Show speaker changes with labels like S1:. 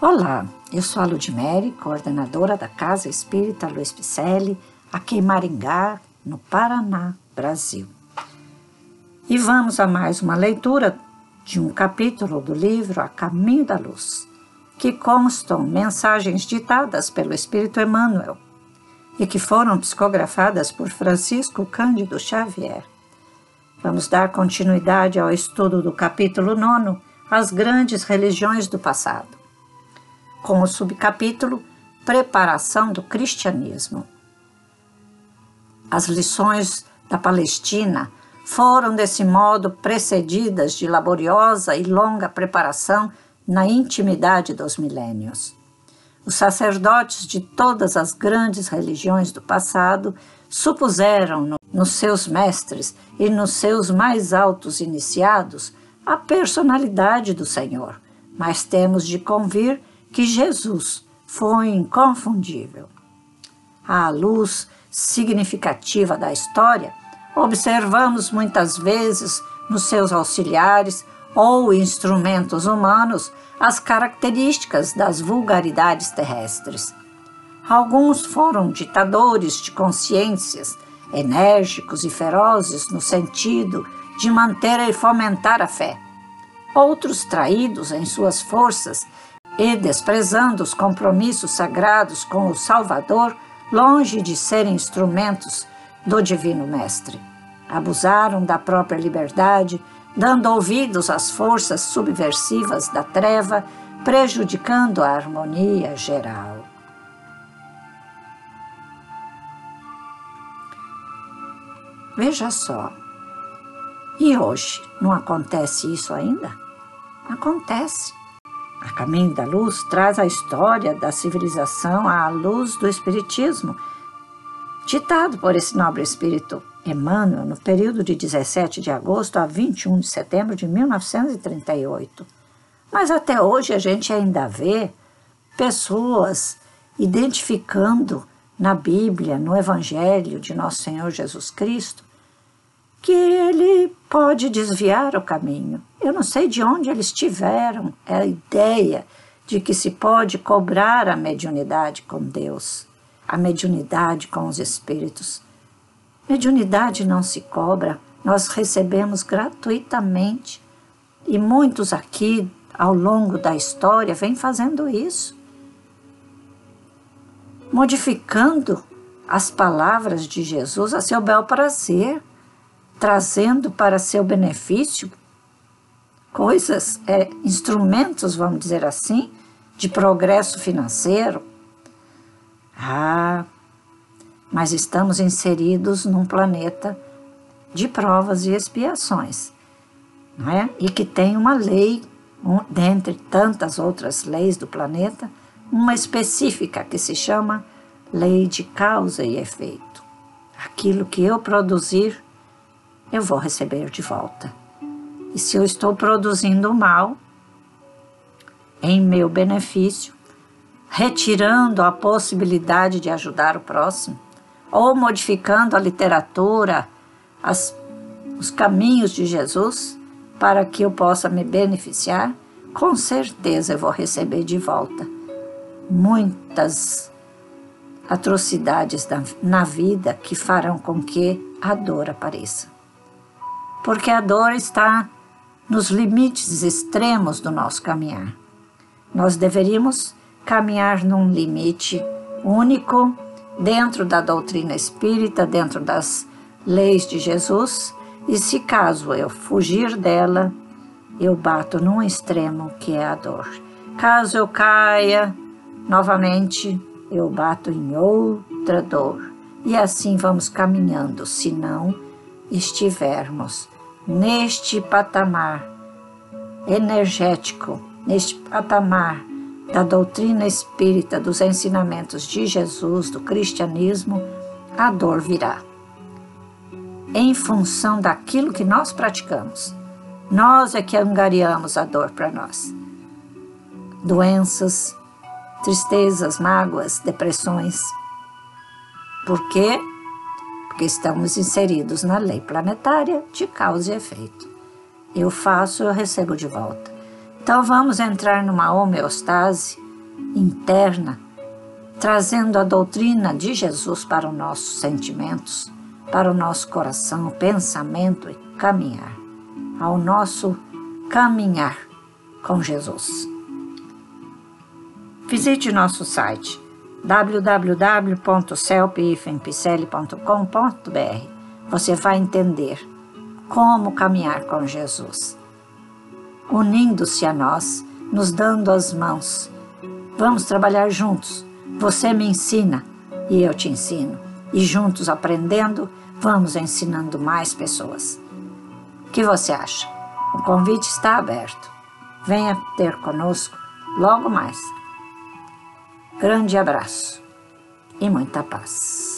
S1: Olá, eu sou a Ludmere, coordenadora da Casa Espírita Luiz Picelli, aqui em Maringá, no Paraná, Brasil. E vamos a mais uma leitura de um capítulo do livro A Caminho da Luz, que constam mensagens ditadas pelo Espírito Emmanuel e que foram psicografadas por Francisco Cândido Xavier. Vamos dar continuidade ao estudo do capítulo 9, As Grandes Religiões do Passado com o subcapítulo Preparação do Cristianismo. As lições da Palestina foram, desse modo, precedidas de laboriosa e longa preparação na intimidade dos milênios. Os sacerdotes de todas as grandes religiões do passado supuseram no, nos seus mestres e nos seus mais altos iniciados a personalidade do Senhor, mas temos de convir que Jesus foi inconfundível. À luz significativa da história, observamos muitas vezes nos seus auxiliares ou instrumentos humanos as características das vulgaridades terrestres. Alguns foram ditadores de consciências, enérgicos e ferozes no sentido de manter e fomentar a fé. Outros traídos em suas forças e desprezando os compromissos sagrados com o Salvador, longe de serem instrumentos do Divino Mestre. Abusaram da própria liberdade, dando ouvidos às forças subversivas da treva, prejudicando a harmonia geral. Veja só. E hoje não acontece isso ainda? Acontece. A Caminho da Luz traz a história da civilização à luz do Espiritismo, ditado por esse nobre espírito Emmanuel no período de 17 de agosto a 21 de setembro de 1938. Mas até hoje a gente ainda vê pessoas identificando na Bíblia, no Evangelho de Nosso Senhor Jesus Cristo, que ele pode desviar o caminho. Eu não sei de onde eles tiveram a ideia de que se pode cobrar a mediunidade com Deus, a mediunidade com os espíritos. Mediunidade não se cobra, nós recebemos gratuitamente. E muitos aqui, ao longo da história, vêm fazendo isso. Modificando as palavras de Jesus a seu bel prazer trazendo para seu benefício coisas, é, instrumentos, vamos dizer assim, de progresso financeiro. Ah, mas estamos inseridos num planeta de provas e expiações, não é? E que tem uma lei, um, dentre tantas outras leis do planeta, uma específica que se chama lei de causa e efeito. Aquilo que eu produzir eu vou receber de volta. E se eu estou produzindo mal em meu benefício, retirando a possibilidade de ajudar o próximo, ou modificando a literatura, as, os caminhos de Jesus, para que eu possa me beneficiar, com certeza eu vou receber de volta muitas atrocidades na vida que farão com que a dor apareça. Porque a dor está nos limites extremos do nosso caminhar. Nós deveríamos caminhar num limite único dentro da doutrina espírita, dentro das leis de Jesus, e se caso eu fugir dela, eu bato num extremo que é a dor. Caso eu caia novamente, eu bato em outra dor. E assim vamos caminhando, se não estivermos neste patamar energético, neste patamar da doutrina espírita, dos ensinamentos de Jesus, do cristianismo, a dor virá. Em função daquilo que nós praticamos. Nós é que angariamos a dor para nós. Doenças, tristezas, mágoas, depressões. Por quê? Porque estamos inseridos na lei planetária de causa e efeito. Eu faço, eu recebo de volta. Então vamos entrar numa homeostase, interna, trazendo a doutrina de Jesus para os nossos sentimentos, para o nosso coração, pensamento e caminhar, ao nosso caminhar com Jesus. Visite nosso site www.celpifempicele.com.br. Você vai entender como caminhar com Jesus, unindo-se a nós, nos dando as mãos. Vamos trabalhar juntos. Você me ensina e eu te ensino. E juntos aprendendo, vamos ensinando mais pessoas. O que você acha? O convite está aberto. Venha ter conosco logo mais. Grande abraço e muita paz.